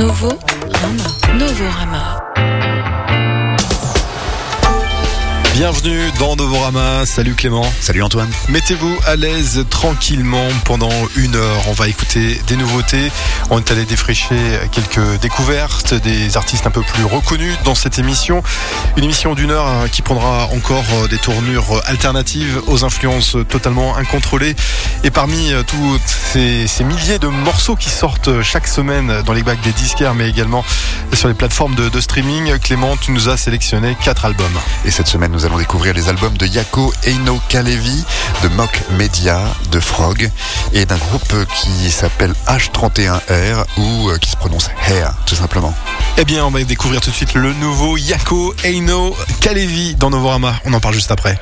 Novo Rama. Novo Rama. Bienvenue dans Novorama. Salut Clément. Salut Antoine. Mettez-vous à l'aise tranquillement pendant une heure. On va écouter des nouveautés. On est allé défricher quelques découvertes des artistes un peu plus reconnus dans cette émission. Une émission d'une heure hein, qui prendra encore euh, des tournures alternatives aux influences totalement incontrôlées. Et parmi euh, tous ces, ces milliers de morceaux qui sortent chaque semaine dans les bacs des disquaires, mais également sur les plateformes de, de streaming, Clément, tu nous as sélectionné quatre albums. Et cette semaine, nous allons découvrir les albums de Yako Eino Kalevi, de Mock Media, de Frog et d'un groupe qui s'appelle H31R ou euh, qui se prononce Hair, tout simplement. Eh bien, on va découvrir tout de suite le nouveau Yako Eino Kalevi dans Novorama. On en parle juste après.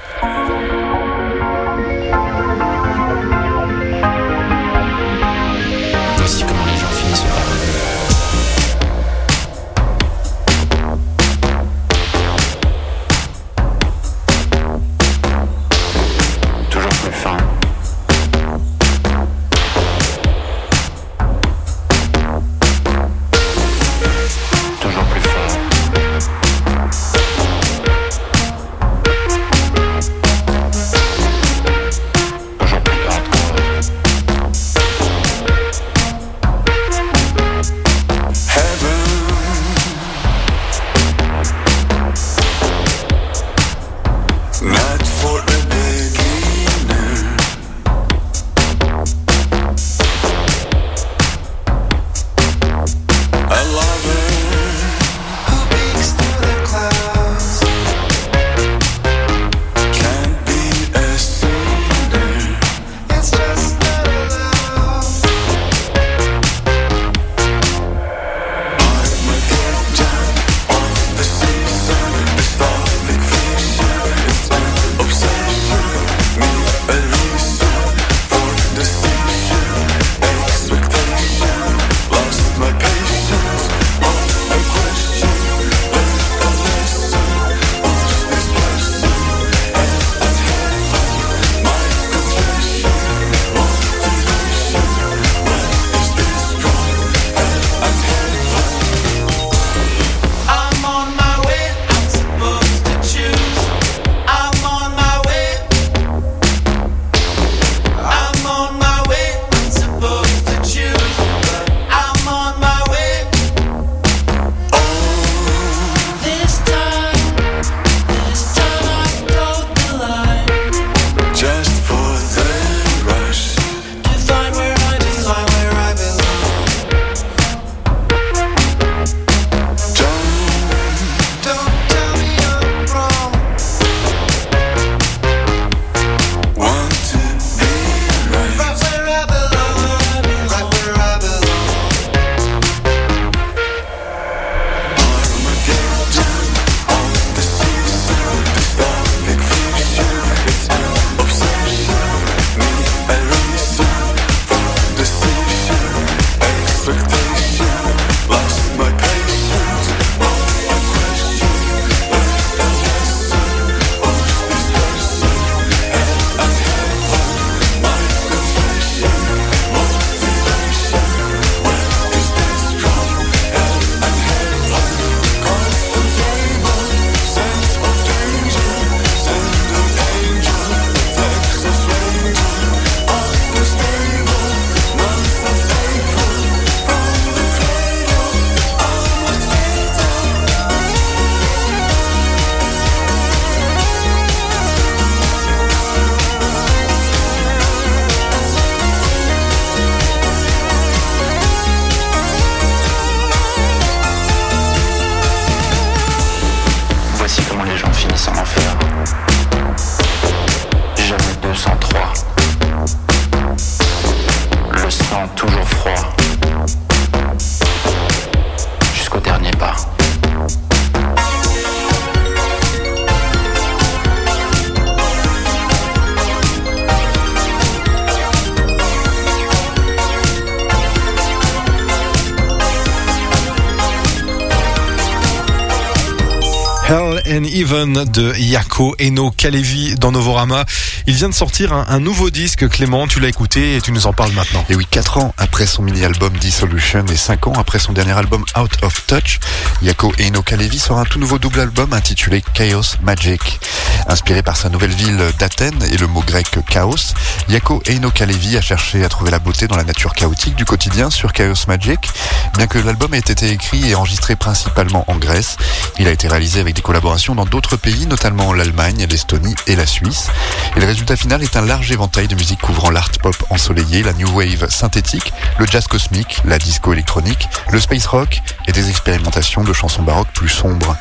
De Yako Eno Kalevi dans Novorama. Il vient de sortir un, nouveau disque, Clément, tu l'as écouté et tu nous en parles maintenant. Et oui, 4 ans après son mini-album Dissolution et 5 ans après son dernier album Out of Touch, Yako Eno Kalevi sort un tout nouveau double album intitulé Chaos Magic. Inspiré par sa nouvelle ville d'Athènes et le mot grec chaos, Yako Eino Kalevi a cherché à trouver la beauté dans la nature chaotique du quotidien sur Chaos Magic. Bien que l'album ait été écrit et enregistré principalement en Grèce, il a été réalisé avec des collaborations dans d'autres pays, notamment l'Allemagne, l'Estonie et la Suisse. Et le résultat final est un large éventail de musique couvrant l'art pop ensoleillé, la new wave synthétique, le jazz cosmique, la disco électronique, le space rock et des expérimentations de chansons baroques plus sombres.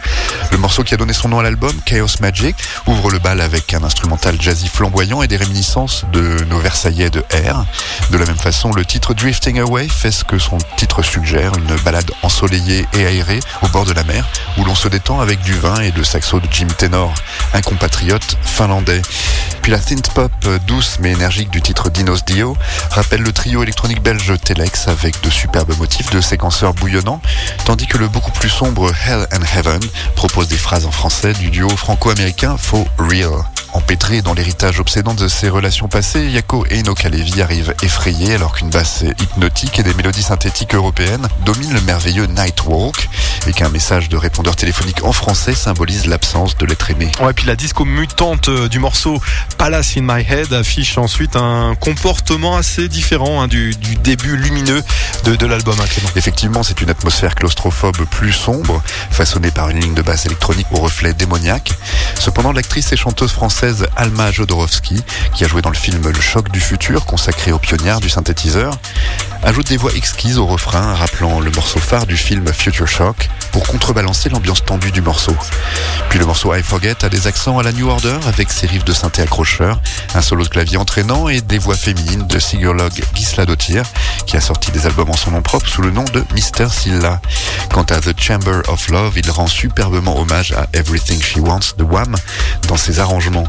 Le morceau qui a donné son nom à l'album, Chaos Magic, le bal avec un instrumental jazzy flamboyant et des réminiscences de nos Versaillais de R. De la même façon, le titre Drifting Away fait ce que son titre suggère, une balade ensoleillée et aérée au bord de la mer, où l'on se détend avec du vin et le saxo de Jim Tenor, un compatriote finlandais. Puis la synth pop douce mais énergique du titre Dinos Dio rappelle le trio électronique belge Telex avec de superbes motifs de séquenceurs bouillonnants, tandis que le beaucoup plus sombre Hell and Heaven propose des phrases en français du duo franco-américain For Real. Empêtré dans l'héritage obsédant de ses relations passées, Yako Eno Kalevi arrive effrayé alors qu'une basse hypnotique et des mélodies synthétiques européennes dominent le merveilleux Nightwalk et qu'un message de répondeur téléphonique en français symbolise l'absence de l'être aimé. Ouais, puis la disco mutante euh, du morceau Palace in My Head affiche ensuite un comportement assez différent hein, du, début lumineux de, l'album. Hein, Effectivement, c'est une atmosphère claustrophobe plus sombre, façonnée par une ligne de basse électronique au reflet démoniaque. Cependant, l'actrice et chanteuse française Alma Jodorowsky, qui a joué dans le film Le choc du futur, consacré aux pionnières du synthétiseur, ajoute des voix exquises au refrain, rappelant le morceau phare du film Future Shock, pour contrebalancer l'ambiance tendue du morceau. Puis le morceau I Forget a des accents à la New Order, avec ses riffs de synthé accrocheurs, un solo de clavier entraînant et des voix féminines de Sigurlog Gisladottir, qui a sorti des albums en son nom propre sous le nom de Mr. Silla. Quant à The Chamber of Love, il rend superbement hommage à Everything She Wants de Wham dans ses arrangements.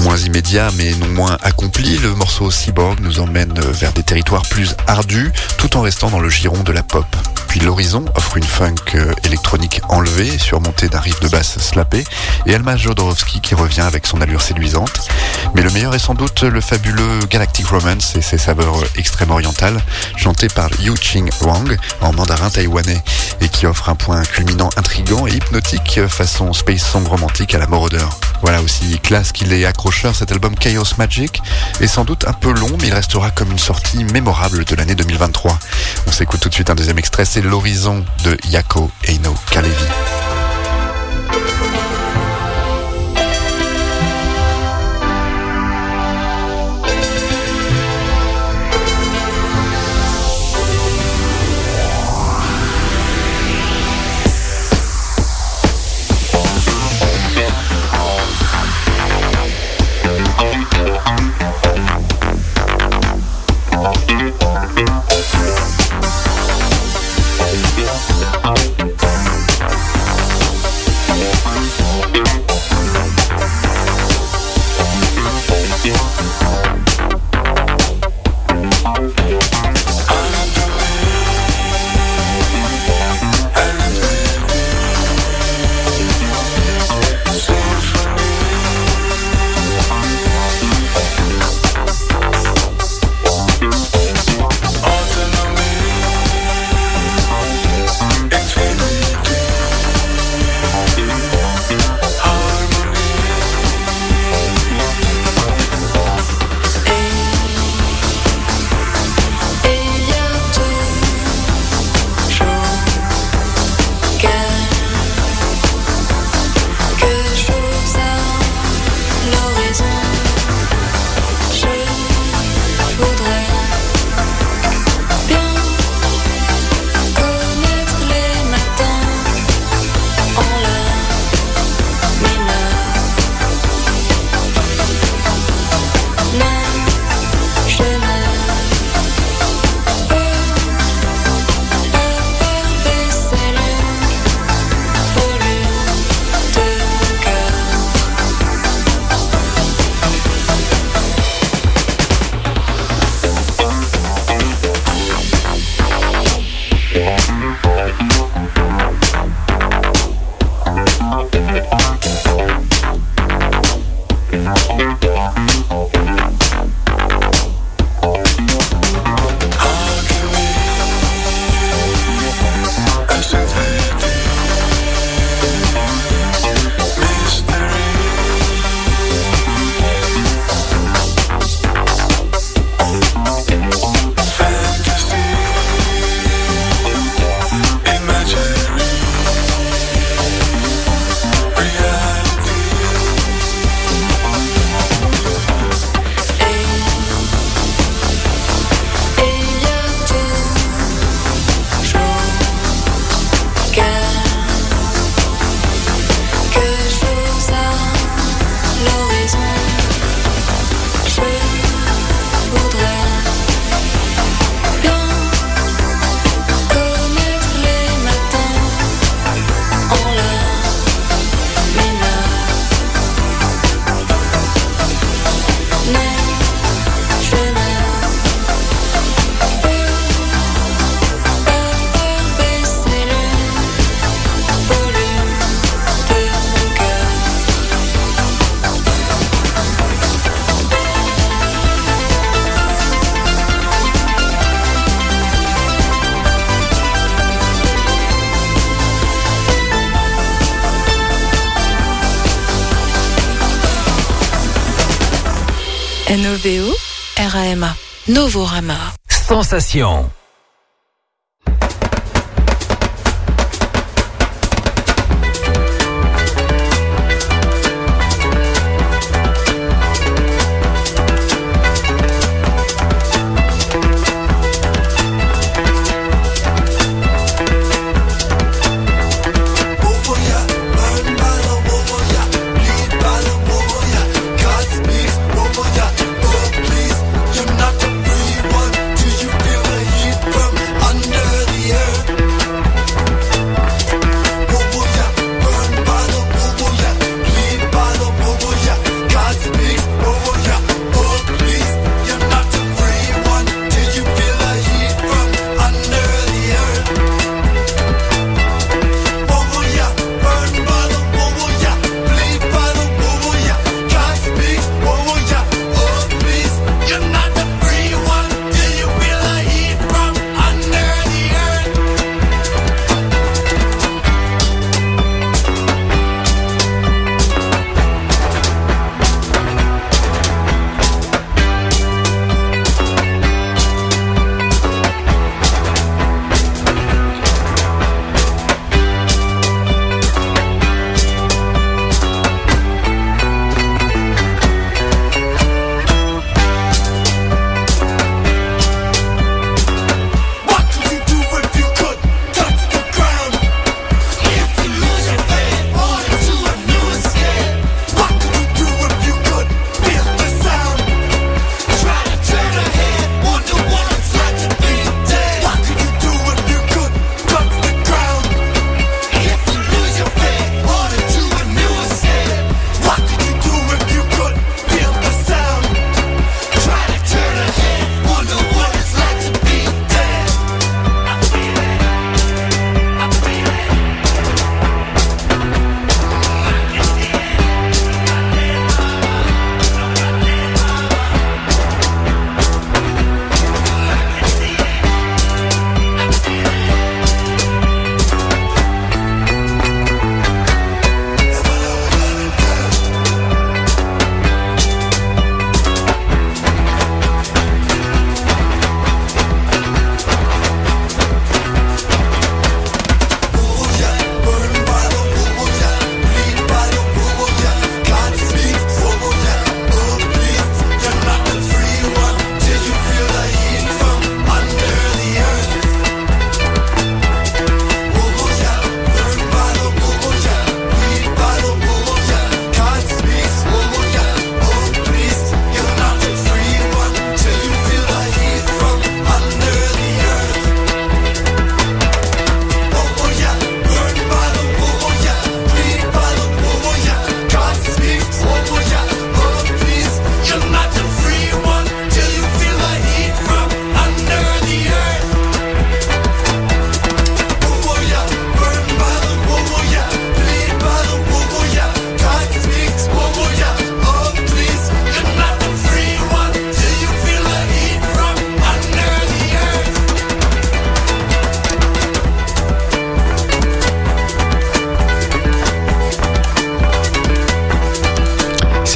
Moins immédiat mais non moins accompli, le morceau Cyborg nous emmène vers des territoires plus ardus tout en restant dans le giron de la pop. Puis l'horizon offre une funk euh, électronique enlevée, surmontée d'un riff de basse slappé, et Elma Jodorowsky qui revient avec son allure séduisante. Mais le meilleur est sans doute le fabuleux Galactic Romance et ses saveurs extrêmement orientales, chanté par Yu Ching Wang en mandarin taïwanais, et qui offre un point culminant intrigant et hypnotique façon space song romantique à la Moroder. Voilà aussi classe qu'il est accrocheur, cet album Chaos Magic est sans doute un peu long, mais il restera comme une sortie mémorable de l'année 2023. On s'écoute tout de suite un deuxième extrait, L'horizon de Yako Eino Kalevi. N-O-V-O R-A-M-A. Novorama. Sensation.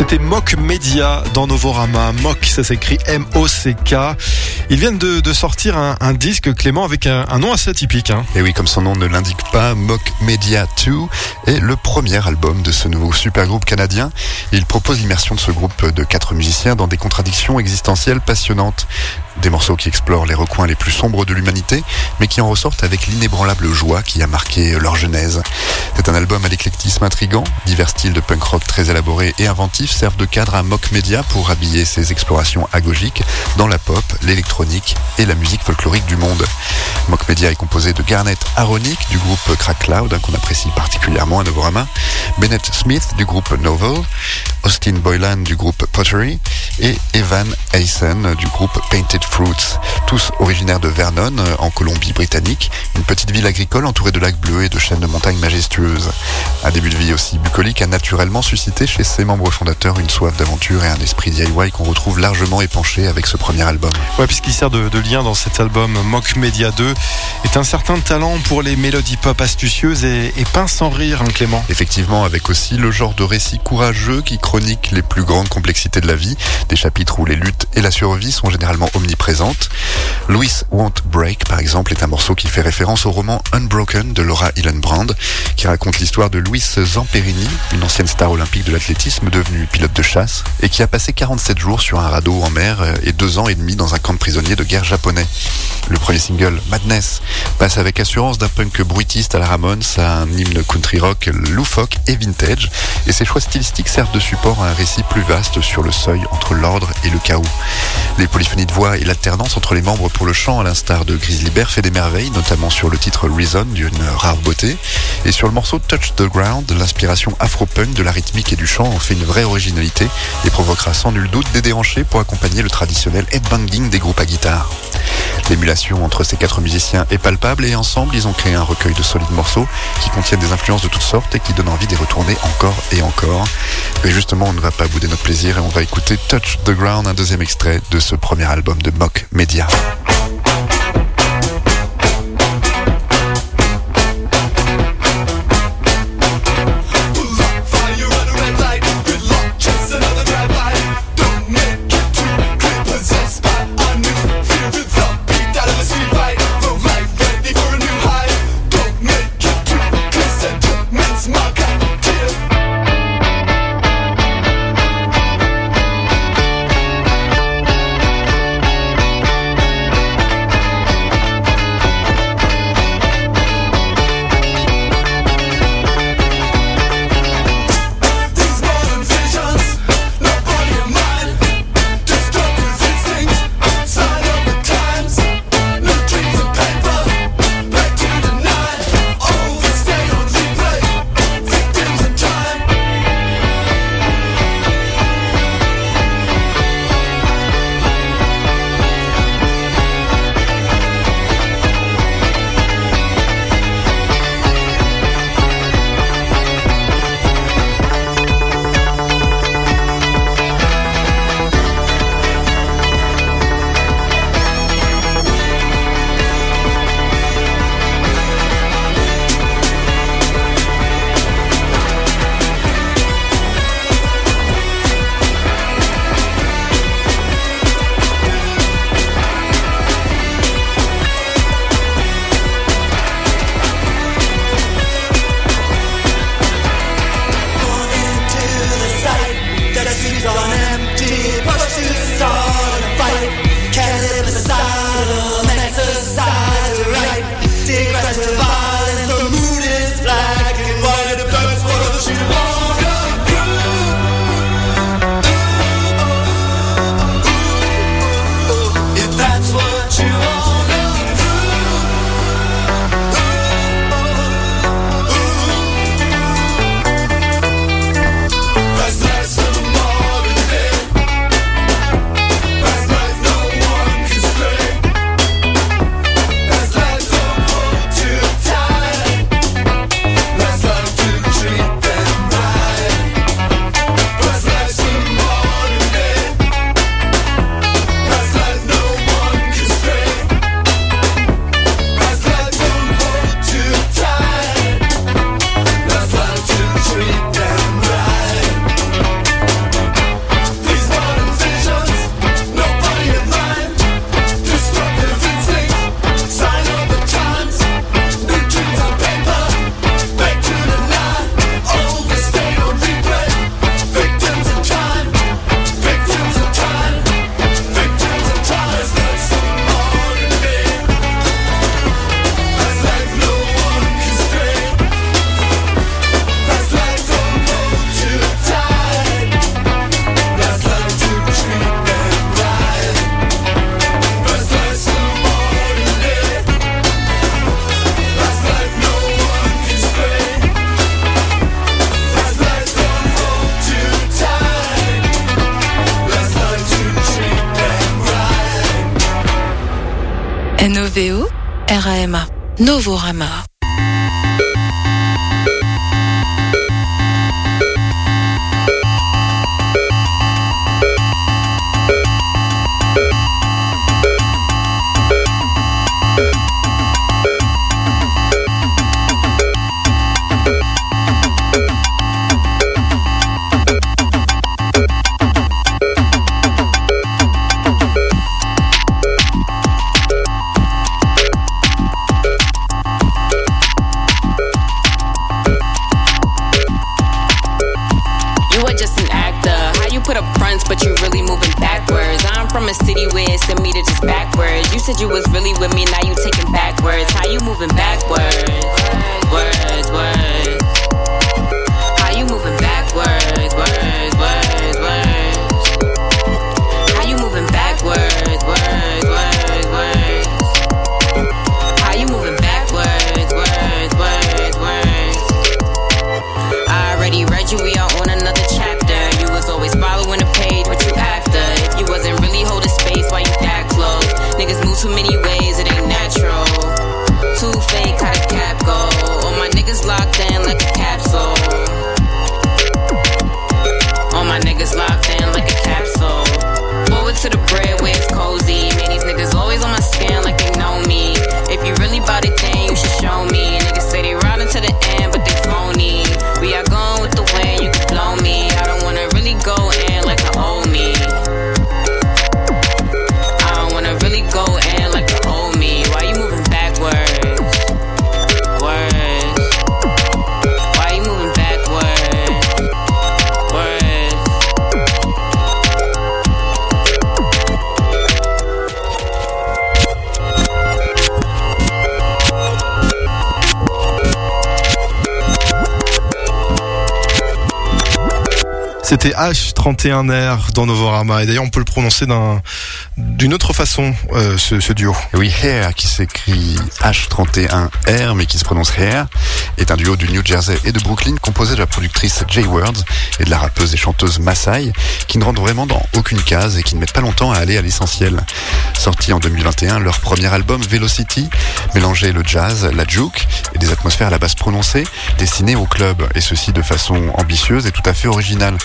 C'était Mock Media dans Novorama. Mock, ça s'écrit M-O-C-K. Ils viennent de, sortir un, disque, Clément, avec un, nom assez atypique. Hein. Et oui, comme son nom ne l'indique pas, Mock Media 2 est le premier album de ce nouveau super groupe canadien. Il propose l'immersion de ce groupe de quatre musiciens dans des contradictions existentielles passionnantes. Des morceaux qui explorent les recoins les plus sombres de l'humanité, mais qui en ressortent avec l'inébranlable joie qui a marqué leur genèse. C'est un album à l'éclectisme intrigant, divers styles de punk rock très élaborés et inventifs servent de cadre à Mock Media pour habiller ses explorations agogiques dans la pop, et la musique folklorique du monde. Mock Media est composé de Garnet Aronic du groupe Crack Cloud, qu'on apprécie particulièrement à Novorama, Bennett Smith du groupe Novel, Austin Boylan du groupe Pottery et Evan Aysen du groupe Painted Fruits, tous originaires de Vernon, en Colombie-Britannique, une petite ville agricole entourée de lacs bleus et de chaînes de montagnes majestueuses. Un début de vie aussi bucolique a naturellement suscité chez ses membres fondateurs une soif d'aventure et un esprit DIY qu'on retrouve largement épanché avec ce premier album. Puisqu'il sert de, lien dans cet album Mock Media 2, est un certain talent pour les mélodies pop astucieuses et, et sans rire, hein, Clément. Effectivement, avec aussi le genre de récit courageux qui chronique les plus grandes complexités de la vie, des chapitres où les luttes et la survie sont généralement omniprésentes. Louis Won't Break, par exemple, est un morceau qui fait référence au roman Unbroken de Laura Hillenbrand, qui raconte l'histoire de Louis Zamperini, une ancienne star olympique de l'athlétisme devenue pilote de chasse, et qui a passé 47 jours sur un radeau en mer et deux ans et demi dans un camp de de guerre japonais. Le premier single, Madness, passe avec assurance d'un punk bruitiste à la Ramones à un hymne country rock loufoque et vintage, et ses choix stylistiques servent de support à un récit plus vaste sur le seuil entre l'ordre et le chaos. Les polyphonies de voix et l'alternance entre les membres pour le chant, à l'instar de Grizzly Bear, fait des merveilles, notamment sur le titre Reason d'une rare beauté, et sur le morceau Touch the Ground, l'inspiration afro-punk de la rythmique et du chant en fait une vraie originalité et provoquera sans nul doute des déhanchés pour accompagner le traditionnel headbanging des groupes L'émulation entre ces quatre musiciens est palpable et ensemble ils ont créé un recueil de solides morceaux qui contiennent des influences de toutes sortes et qui donnent envie d'y retourner encore et encore. Mais justement on ne va pas bouder notre plaisir et on va écouter Touch the Ground, un deuxième extrait de ce premier album de Mock Media. Novorama. Said you was really with me, now you taking backwards. How you moving backwards? C'était H31R dans Novorama. Et d'ailleurs, on peut le prononcer d'un- d'une autre façon, euh, ce, duo. Oui, Hair, qui s'écrit H31R, mais qui se prononce Hair, est un duo du New Jersey et de Brooklyn composé de la productrice Jay Words et de la rappeuse et chanteuse Masai, qui ne rentrent vraiment dans aucune case et qui ne mettent pas longtemps à aller à l'essentiel. Sorti en 2021, leur premier album Velocity mélangeait le jazz, la juke et des atmosphères à la base prononcées, destinées au club, et ceci de façon ambitieuse et tout à fait originale,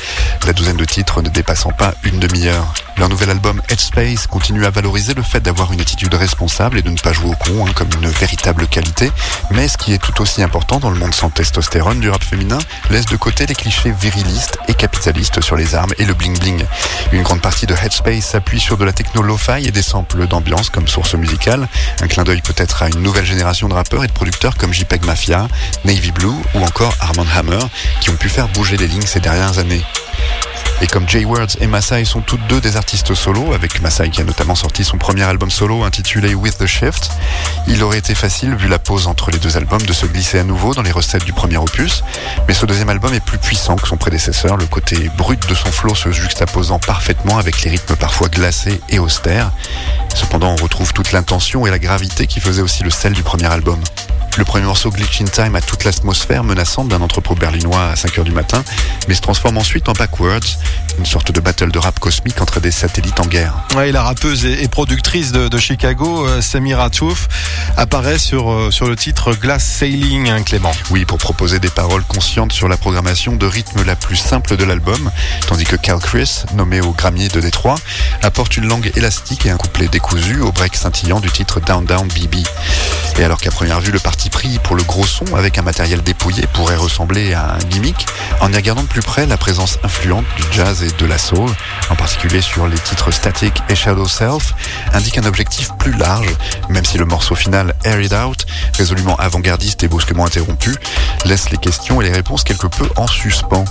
la douzaine de titres ne dépassant pas une demi-heure. Leur nouvel album Headspace continue à valoriser le fait d'avoir une attitude responsable et de ne pas jouer au con hein, comme une véritable qualité, mais ce qui est tout aussi important dans le monde sans testostérone du rap féminin, laisse de côté les clichés virilistes et capitalistes sur les armes et le bling-bling. Une grande partie de Headspace s'appuie sur de la techno lo-fi et des samples d'ambiance comme source musicale, un clin d'œil peut-être à une nouvelle génération de rappeurs et de producteurs comme JPEG Mafia, Navy Blue ou encore Armand Hammer, qui ont pu faire bouger les lignes ces dernières années. Et comme Jay Words et Masai sont toutes deux des artistes solo, avec Masai qui a notamment sorti son premier album solo intitulé With the Shift, il aurait été facile, vu la pause entre les deux albums, de se glisser à nouveau dans les recettes du premier opus. Mais ce deuxième album est plus puissant que son prédécesseur, le côté brut de son flow se juxtaposant parfaitement avec les rythmes parfois glacés et austères. Cependant, on retrouve toute l'intention et la gravité qui faisaient aussi le sel du premier album. Le premier morceau Glitch in Time a toute l'atmosphère menaçante d'un entrepôt berlinois à 5h du matin, mais se transforme ensuite en Backwards, une sorte de battle de rap cosmique entre des satellites en guerre. Ouais, et la rappeuse et, productrice de, de Chicago, euh, Samira Touf, apparaît sur, euh, sur le titre Glass Sailing, hein, Clément. Oui, pour proposer des paroles conscientes sur la programmation de rythme la plus simple de l'album, tandis que Cal Chris, nommé au Grammy de Détroit, apporte une langue élastique et un couplet décousu au break scintillant du titre Down Down BB. Et alors qu'à première vue, le parti pour le gros son avec un matériel dépouillé pourrait ressembler à un gimmick, en y regardant de plus près, la présence influente du jazz et de la soul, en particulier sur les titres Static et Shadow Self, indique un objectif plus large, même si le morceau final Air Out, résolument avant-gardiste et brusquement interrompu, laisse les questions et les réponses quelque peu en suspens.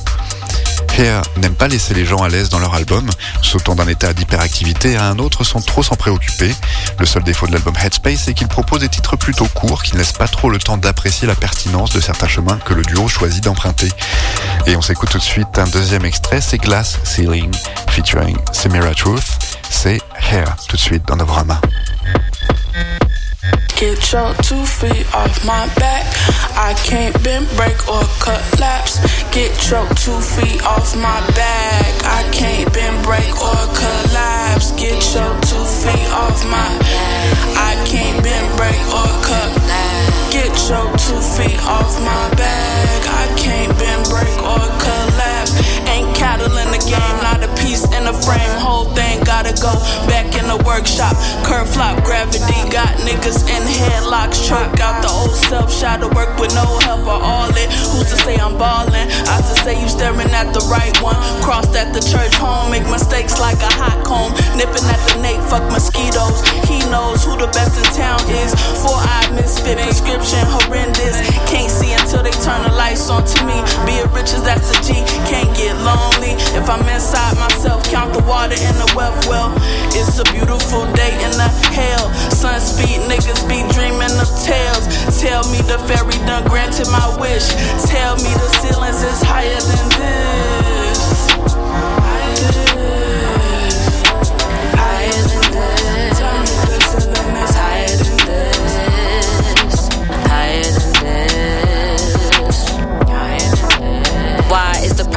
Hair n'aime pas laisser les gens à l'aise dans leur album, sautant d'un état d'hyperactivité à un autre sans trop s'en préoccuper. Le seul défaut de l'album Headspace, c'est qu'il propose des titres plutôt courts qui ne laissent pas trop le temps d'apprécier la pertinence de certains chemins que le duo choisit d'emprunter. Et on s'écoute tout de suite un deuxième extrait, c'est Glass Ceiling, featuring Samira Truth. C'est Hair, tout de suite dans Novorama. Get your two feet off my back. I can't bend, break, or collapse. Get your two feet off my back. I can't bend, break, or collapse. Get your two feet off my back. I can't bend, break, or collapse. Get your two feet off my back. I can't bend, break, or collapse. Ain't cattle in the game, not a piece in the frame. Whole thing gotta go back in the workshop. Curve flop, gravity got niggas in headlocks. Truck out the old self, shot to work with no help or all it. Who's to say I'm ballin'? I to say you staring at the right one. Crossed at the church home, make mistakes like a hot comb. Nipping at the nape, fuck mosquitoes. He knows who the best in town is. Four eyed misfit, prescription horrendous. Can't see until they turn the lights on to me. Being rich is that's a G, can't get lonely. If I'm inside myself, count the water in the wealth well. It's a beautiful day in the hell. Sun speed niggas be dreaming of tales. Tell me the fairy done granted my wish. Tell me the ceilings is higher than this.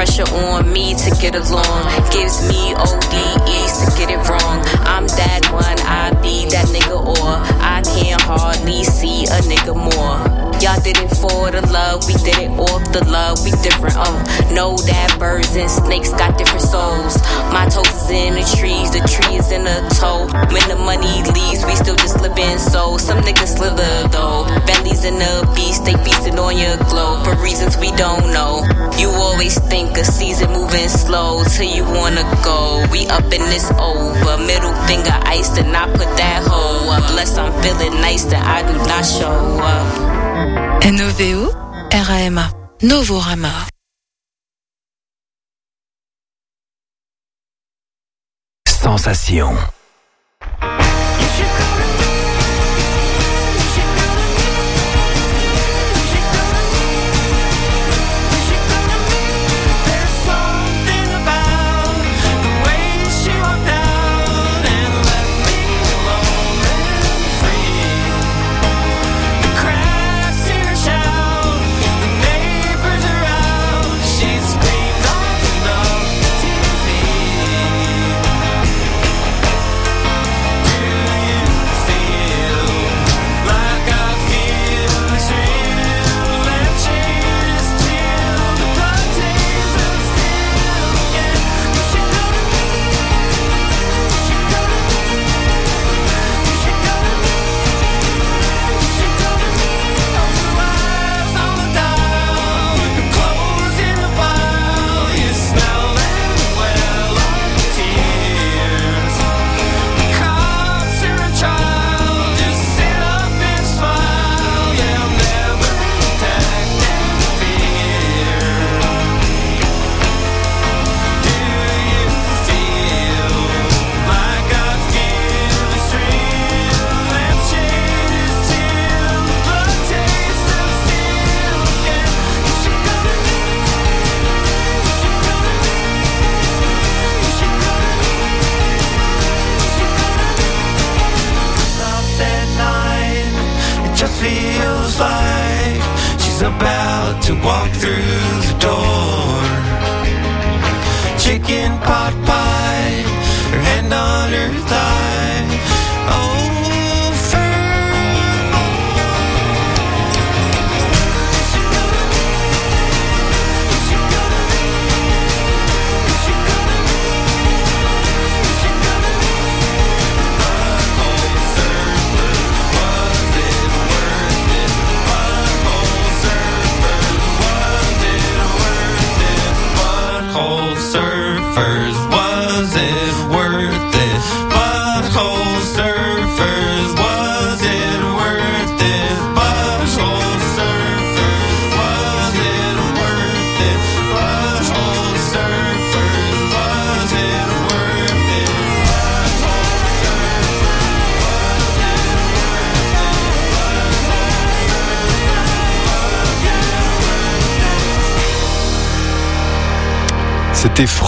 Pressure on me to get along? Gives me ODEs to get it wrong. I'm that one, I be that nigga, or I can't hardly see a nigga more. Y'all did it for the love, we did it off the love, we different. Oh, know that birds and snakes got different souls. My toes is in the trees, the tree is in the toe. When the money leaves, we still just living so. Some niggas slither though. Bentley's in the beast, they feasting on your glow for reasons we don't know. You always think a season moving slow till you wanna go. We up in this over, middle finger iced and I put that hoe up. Unless I'm feeling nice, then I do not show up. NOVO, RAMA, Novorama. Sensation.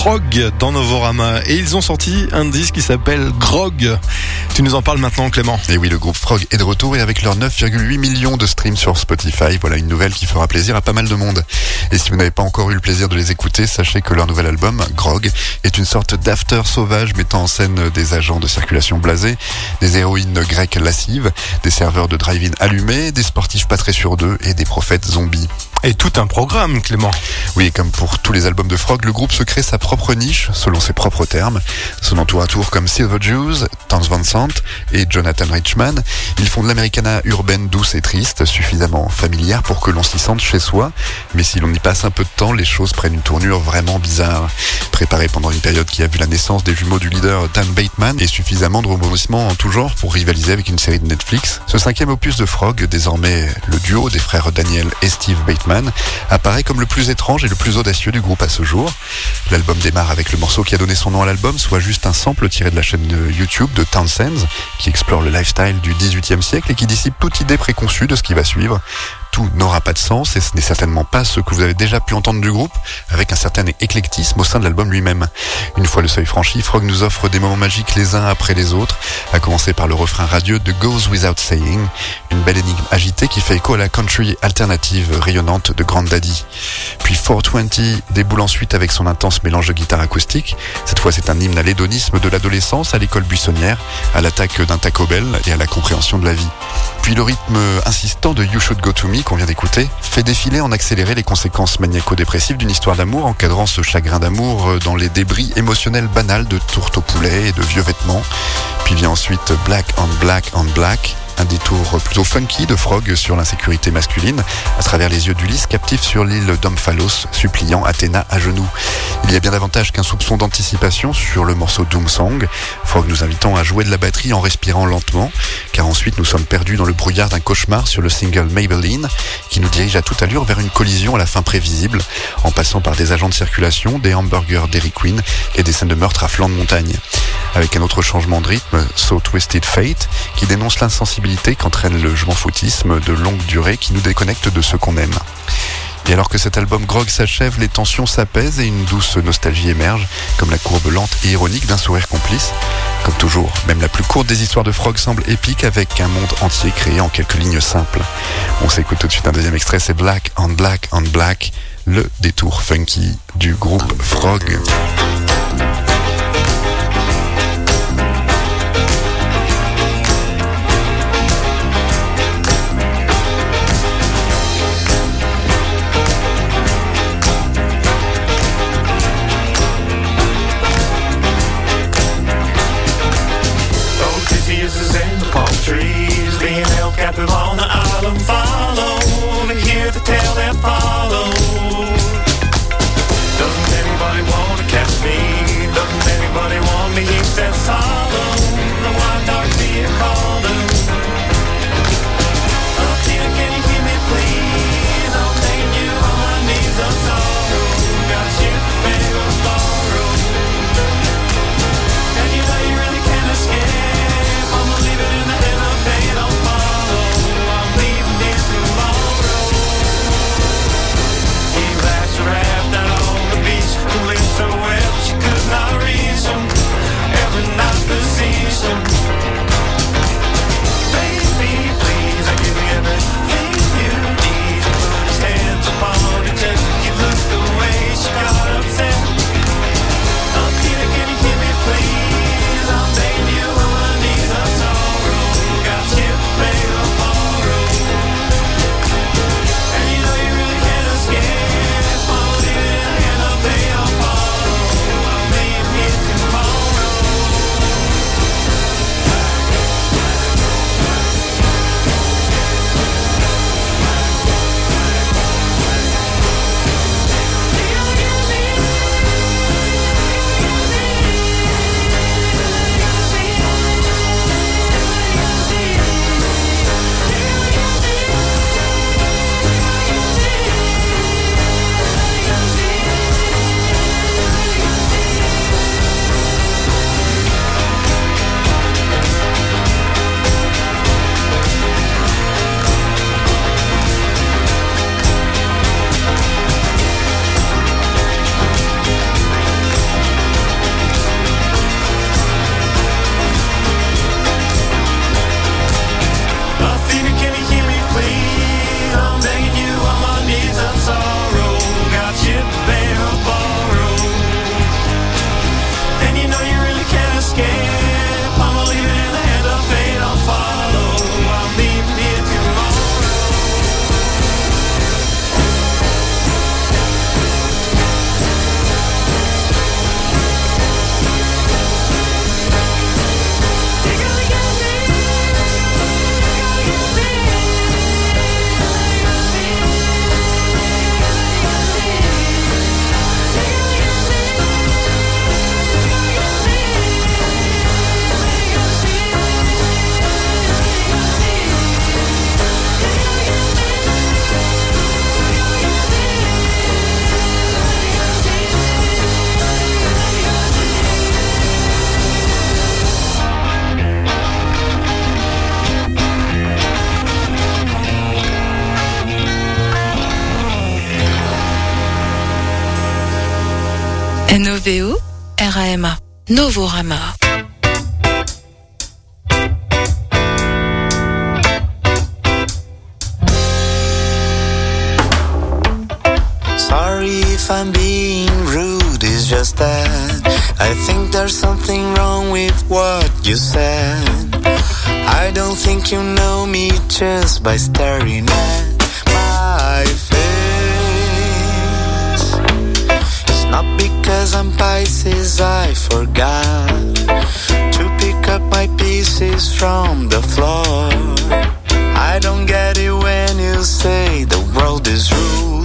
Frog dans Novorama et ils ont sorti un disque qui s'appelle Grog. Tu nous en parles maintenant Clément. Et oui, le groupe Frog est de retour et avec leurs 9,8 millions de streams sur Spotify, voilà une nouvelle qui fera plaisir à pas mal de monde. Et si vous n'avez pas encore eu le plaisir de les écouter, sachez que leur nouvel album, Grog, est une sorte d'after sauvage mettant en scène des agents de circulation blasés, des héroïnes grecques lascives, des serveurs de drive-in allumés, des sportifs pas très sur deux et des prophètes zombies. Et tout un programme Clément. Oui, et comme pour tous les albums de Frog, le groupe se crée sa propre niche selon ses propres termes. Son entour à tour comme Silver Jews, Towns Van Et Jonathan Richman, ils font de l'americana urbaine douce et triste, suffisamment familière pour que l'on s'y sente chez soi. Mais si l'on y passe un peu de temps, les choses prennent une tournure vraiment bizarre. Préparé pendant une période qui a vu la naissance des jumeaux du leader Dan Bateman et suffisamment de rebondissements en tout genre pour rivaliser avec une série de Netflix, ce cinquième opus de Frog, désormais le duo des frères Daniel et Steve Bateman, apparaît comme le plus étrange et le plus audacieux du groupe à ce jour. L'album démarre avec le morceau qui a donné son nom à l'album, soit juste un sample tiré de la chaîne YouTube de Townsend, qui explore le lifestyle du 18e siècle et qui dissipe toute idée préconçue de ce qui va suivre tout n'aura pas de sens et ce n'est certainement pas ce que vous avez déjà pu entendre du groupe avec un certain éclectisme au sein de l'album lui-même. Une fois le seuil franchi, Frog nous offre des moments magiques les uns après les autres, à commencer par le refrain radieux de Goes Without Saying, une belle énigme agitée qui fait écho à la country alternative rayonnante de Grand Daddy. Puis 420 déboule ensuite avec son intense mélange de guitare acoustique. Cette fois c'est un hymne à l'hédonisme de l'adolescence, à l'école buissonnière, à l'attaque d'un Taco Bell et à la compréhension de la vie. Puis le rythme insistant de You Should Go To Me qu'on vient d'écouter fait défiler en accéléré les conséquences maniaco-dépressives d'une histoire d'amour, encadrant ce chagrin d'amour dans les débris émotionnels banals de tourte au poulet et de vieux vêtements. Puis vient ensuite Black on Black on Black, un détour plutôt funky de Frog sur l'insécurité masculine, à travers les yeux d'Ulysse, captif sur l'île d'Omphalos, suppliant Athéna à genoux. Il y a bien davantage qu'un soupçon d'anticipation sur le morceau Doom Song, Frog nous invitant à jouer de la batterie en respirant lentement, car ensuite nous sommes perdus dans le brouillard d'un cauchemar sur le single Maybelline, qui nous dirige à toute allure vers une collision à la fin prévisible, en passant par des agents de circulation, des hamburgers Dairy Queen et des scènes de meurtre à flanc de montagne. Avec un autre changement de rythme, So Twisted Fate, qui dénonce l'insensibilité qu'entraîne le jouant foutisme de longue durée qui nous déconnecte de ce qu'on aime. Et alors que cet album Grog s'achève, les tensions s'apaisent et une douce nostalgie émerge, comme la courbe lente et ironique d'un sourire complice. Comme toujours, même la plus courte des histoires de Frog semble épique avec un monde entier créé en quelques lignes simples. On s'écoute tout de suite un deuxième extrait, c'est Black on Black on Black, le détour funky du groupe Frog. Novorama. Sorry if I'm being rude, it's just that I think there's something wrong with what you said. I don't think you know me just by staring at my face. It's not because I'm Pisces, I forgot to pick up my pieces from the floor. I don't get it when you say the world is ruled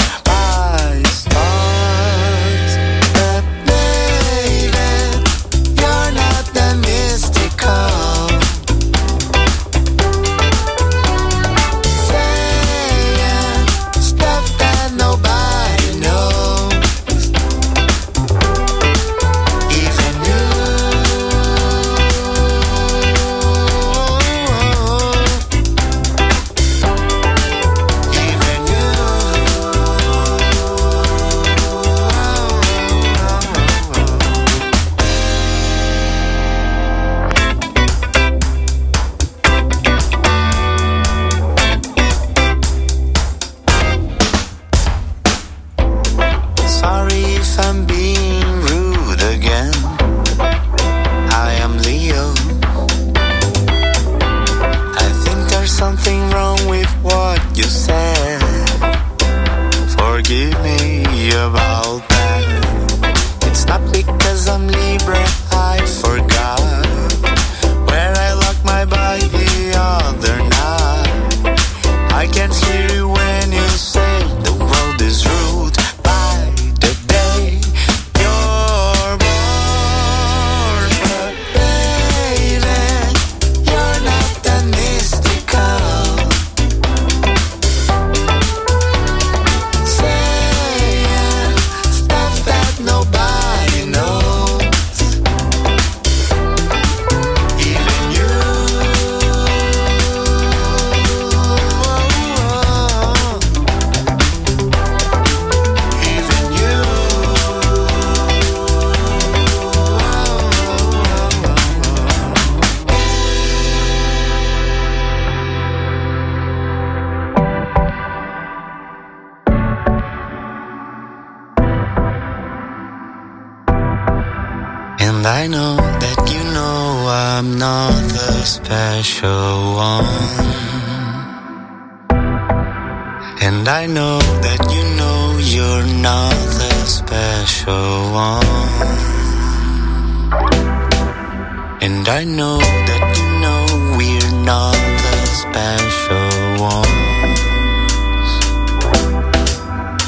I know that you know we're not the special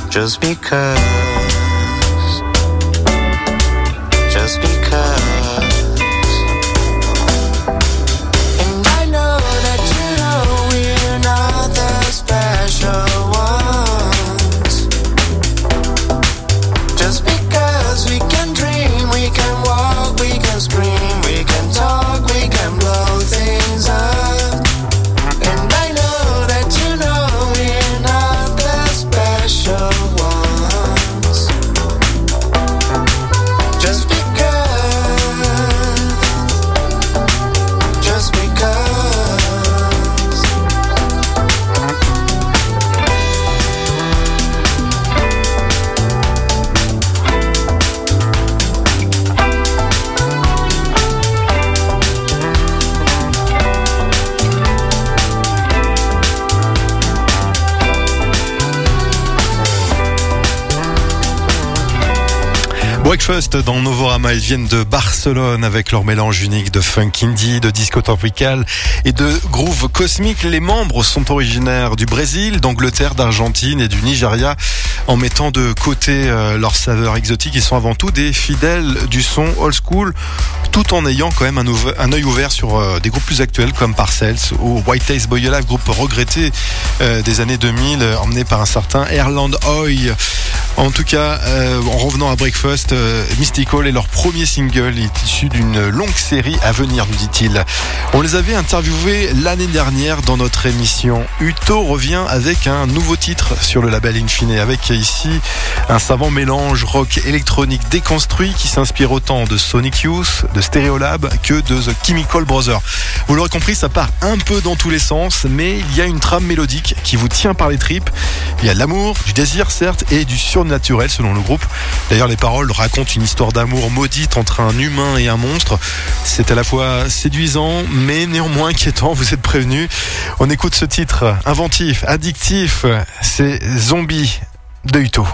ones. Just because. Breakfast dans Novorama, ils viennent de Barcelone avec leur mélange unique de funk indie, de disco tropical et de groove cosmique. Les membres sont originaires du Brésil, d'Angleterre, d'Argentine et du Nigeria. En mettant de côté euh, leurs saveurs exotiques, ils sont avant tout des fidèles du son old school tout en ayant quand même un, un œil ouvert sur euh, des groupes plus actuels comme Parcells ou White Taste Boy Alive, groupe regretté euh, des années 2000, euh, emmené par un certain Erland Hoy. En tout cas, en revenant à Breakfast, euh, Mystical est leur premier single, il est issu d'une longue série à venir, nous dit-il. On les avait interviewés l'année dernière dans notre émission. Uto revient avec un nouveau titre sur le label Infine, avec ici un savant mélange rock électronique déconstruit qui s'inspire autant de Sonic Youth, de Stereolab que de The Chemical Brothers. Vous l'aurez compris, ça part un peu dans tous les sens, mais il y a une trame mélodique qui vous tient par les tripes. Il y a de l'amour, du désir certes, et du surnaturel selon le groupe. D'ailleurs, les paroles racontent une histoire d'amour maudite entre un humain et un monstre. C'est à la fois séduisant, mais néanmoins inquiétant, vous êtes prévenus. On écoute ce titre inventif, addictif, c'est Zombie de Uto.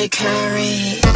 I carry.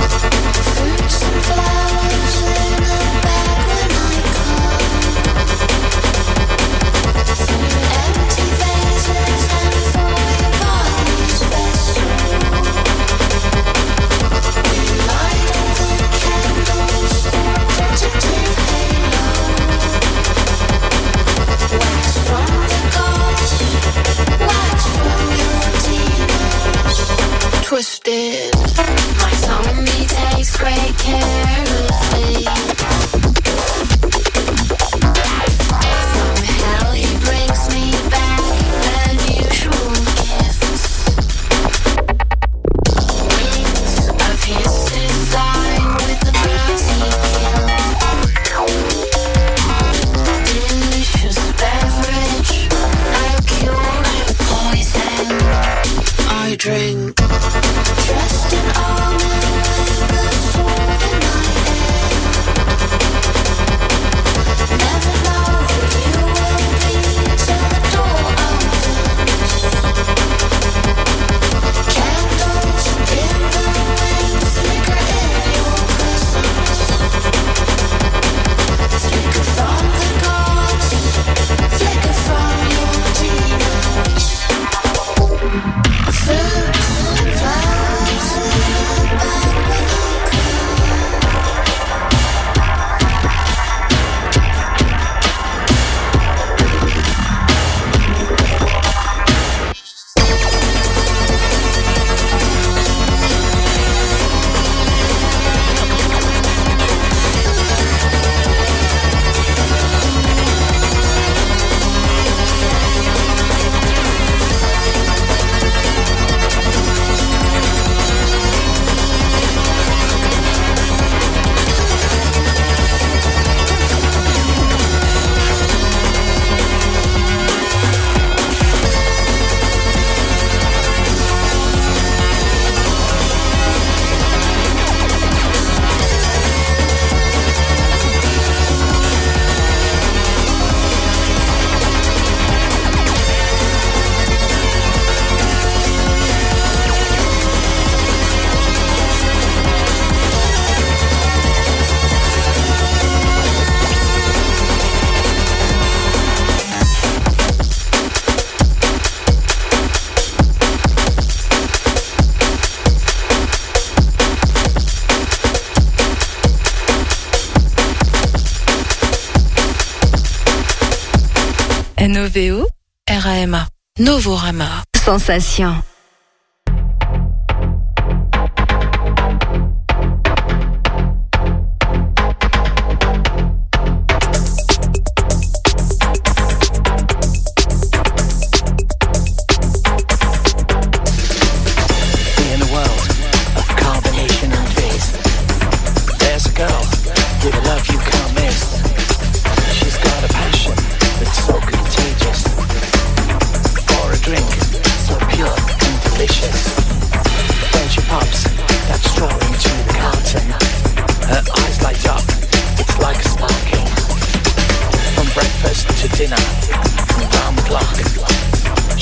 Sensation.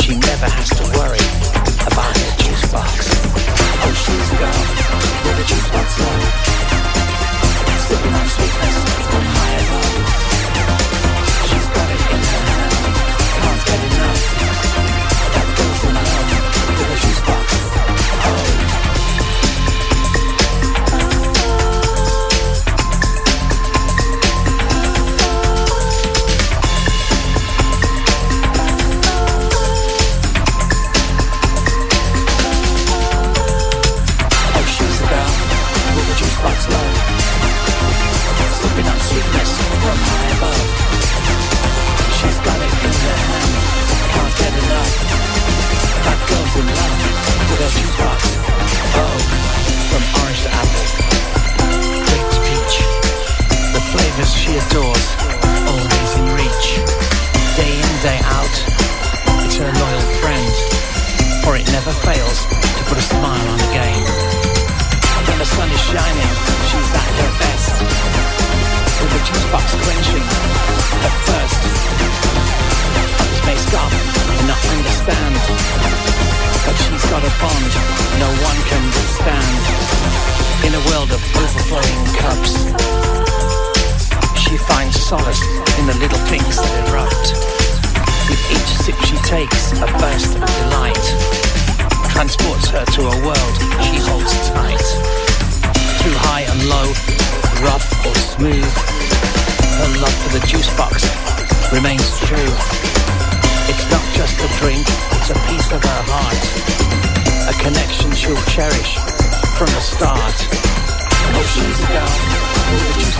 She never has to worry about her juice box. Oh, she's the girl with the juice box love. Sipping on sweetness.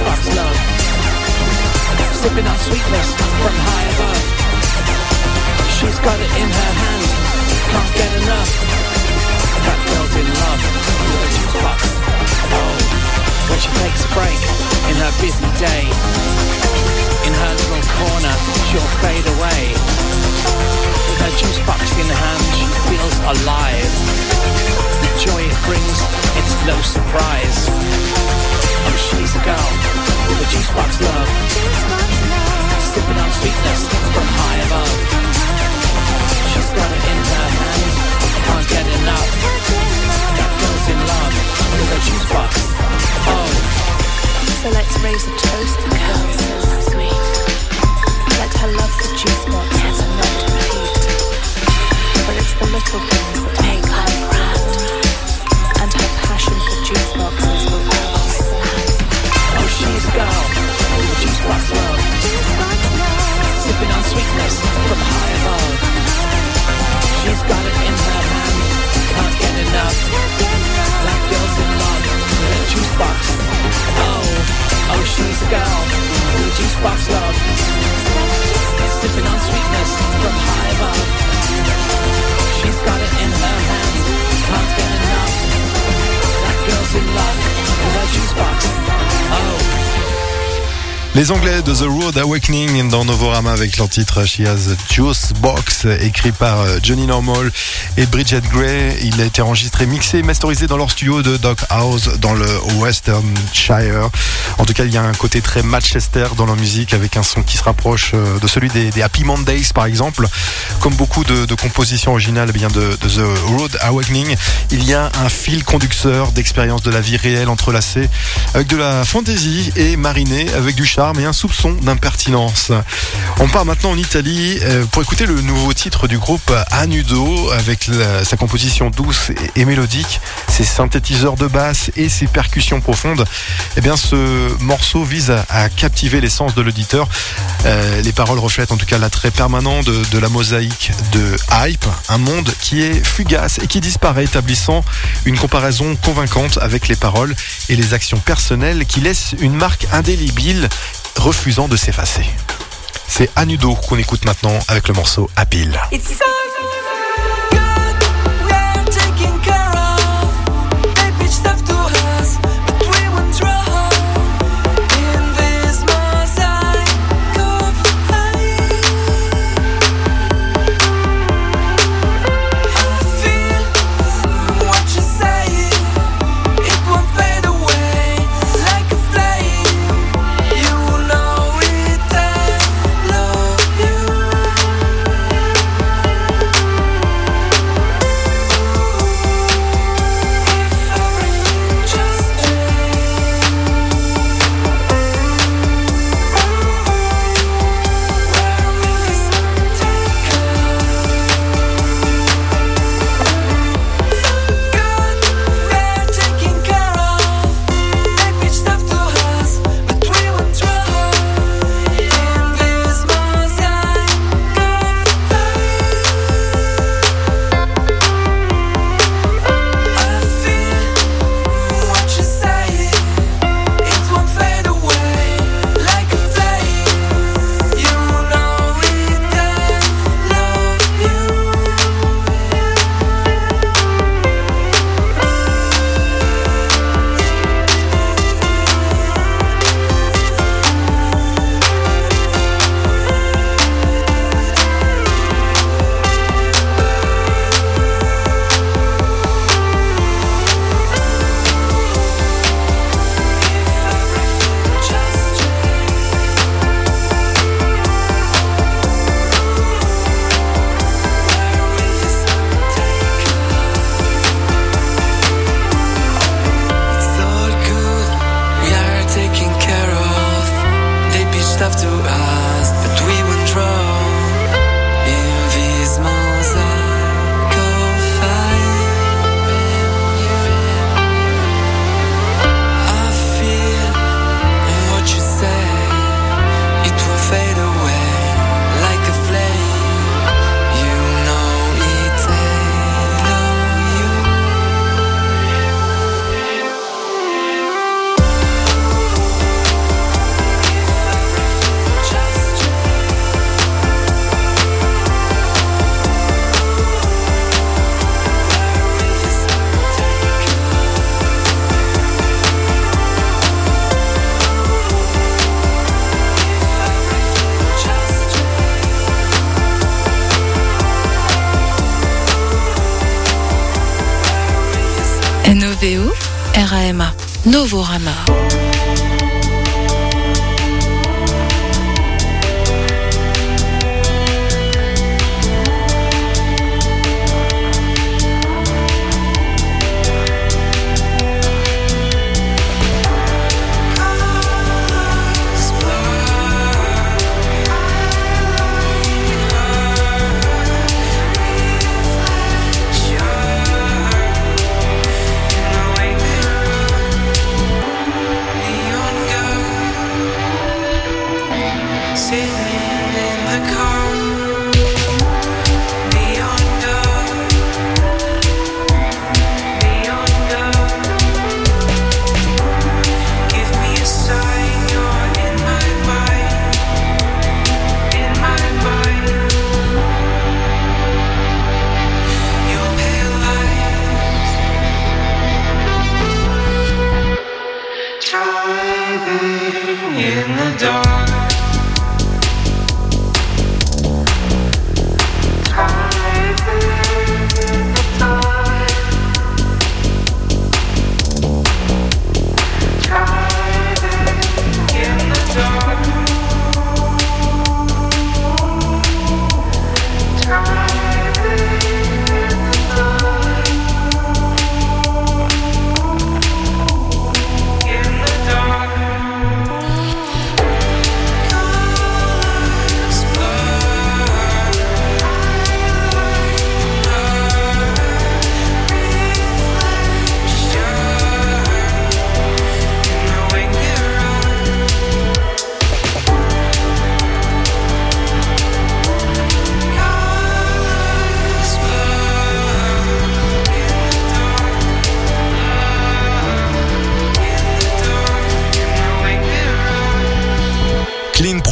Box love. Sipping on sweetness from high above. She's got it in her hand, can't get enough. That girl's in love with a juice box. Oh, when she takes a break in her busy day, in her little corner, she'll fade away. Her juice box in hand, she feels alive. The joy it brings, it's no surprise. Oh, she's a girl with a juice box love. Sipping on sweetness from high above. She's got it in her hand, can't get enough. That girl's in love with a juice box. Oh. So let's raise a toast to girls so sweet. Let her love the juice box and not repeat. The little things that make life grand. And her passion for juice boxes will always stand. Oh, she's a girl with a juice box love. Sipping on sweetness from high above. She's got it in her hand, can't get enough. That girl's in love a juice box. Oh, oh, she's a girl with a juice box love. Sipping on sweetness from high above. Les Anglais de The Road Awakening dans Novorama avec leur titre She Has a Juice Box, écrit par euh, Johnny Normal et Bridget Gray. Il a été enregistré, mixé et masterisé dans leur studio de Doc House dans le Westernshire. En tout cas, il y a un côté très Manchester dans leur musique avec un son qui se rapproche euh, de celui des, Happy Mondays par exemple. Comme beaucoup de, compositions originales eh bien de, The Road Awakening, il y a un fil conducteur d'expérience de la vie réelle entrelacée avec de la fantaisie et mariné avec du charme et un soupçon d'impertinence. On part maintenant en Italie euh, pour écouter le nouveau titre du groupe Anudo avec sa composition douce et, et mélodique, ses synthétiseurs de basse et ses percussions profondes. Eh bien, ce morceau vise à, à captiver l'essence de l'auditeur. Euh, les paroles reflètent en tout cas l'attrait permanent de, de la mosaïque de Hype, un monde qui est fugace et qui disparaît, établissant une comparaison convaincante avec les paroles et les actions personnelles qui laissent une marque indélébile, refusant de s'effacer. C'est Anudo qu'on écoute maintenant avec le morceau Apil.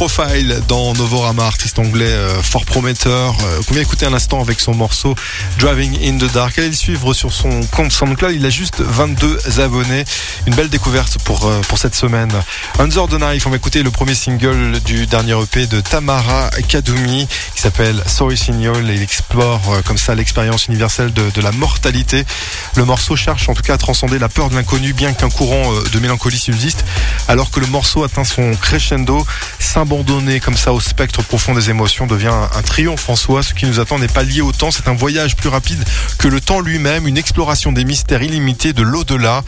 Profile dans Novorama, artiste anglais euh, fort prometteur, euh, qu'on vient écouter un instant avec son morceau Driving in the Dark. Allez le suivre sur son compte il a juste 22 abonnés. Une belle découverte pour, euh, pour cette semaine. Under the Knife, on va écouter le premier single du dernier EP de Tamara Kadumi qui s'appelle Sorry Signal il explore comme ça l'expérience universelle de, la mortalité. Le morceau cherche en tout cas à transcender la peur de l'inconnu bien qu'un courant de mélancolie subsiste alors que le morceau atteint son crescendo s'abandonner comme ça au spectre profond des émotions devient un, triomphe en soi. Ce qui nous attend n'est pas lié au temps, c'est un voyage plus rapide que le temps lui-même, une exploration des mystères illimités de l'au-delà.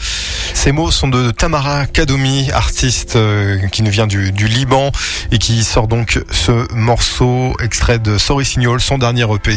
Ces mots sont de Tamara Kadoumi, artiste euh, qui nous vient du, Liban et qui sort donc ce morceau extrait de Sorry Signal, son dernier EP.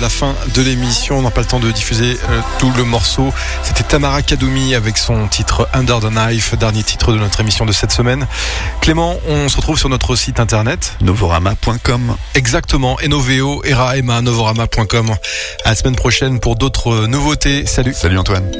À la fin de l'émission. On n'a pas le temps de diffuser euh, tout le morceau. C'était Tamara Kadoumi avec son titre Under the Knife, dernier titre de notre émission de cette semaine. Clément, on se retrouve sur notre site internet. Novorama.com. Exactement. Era, Emma, Novorama.com. À la semaine prochaine pour d'autres nouveautés. Salut. Salut Antoine.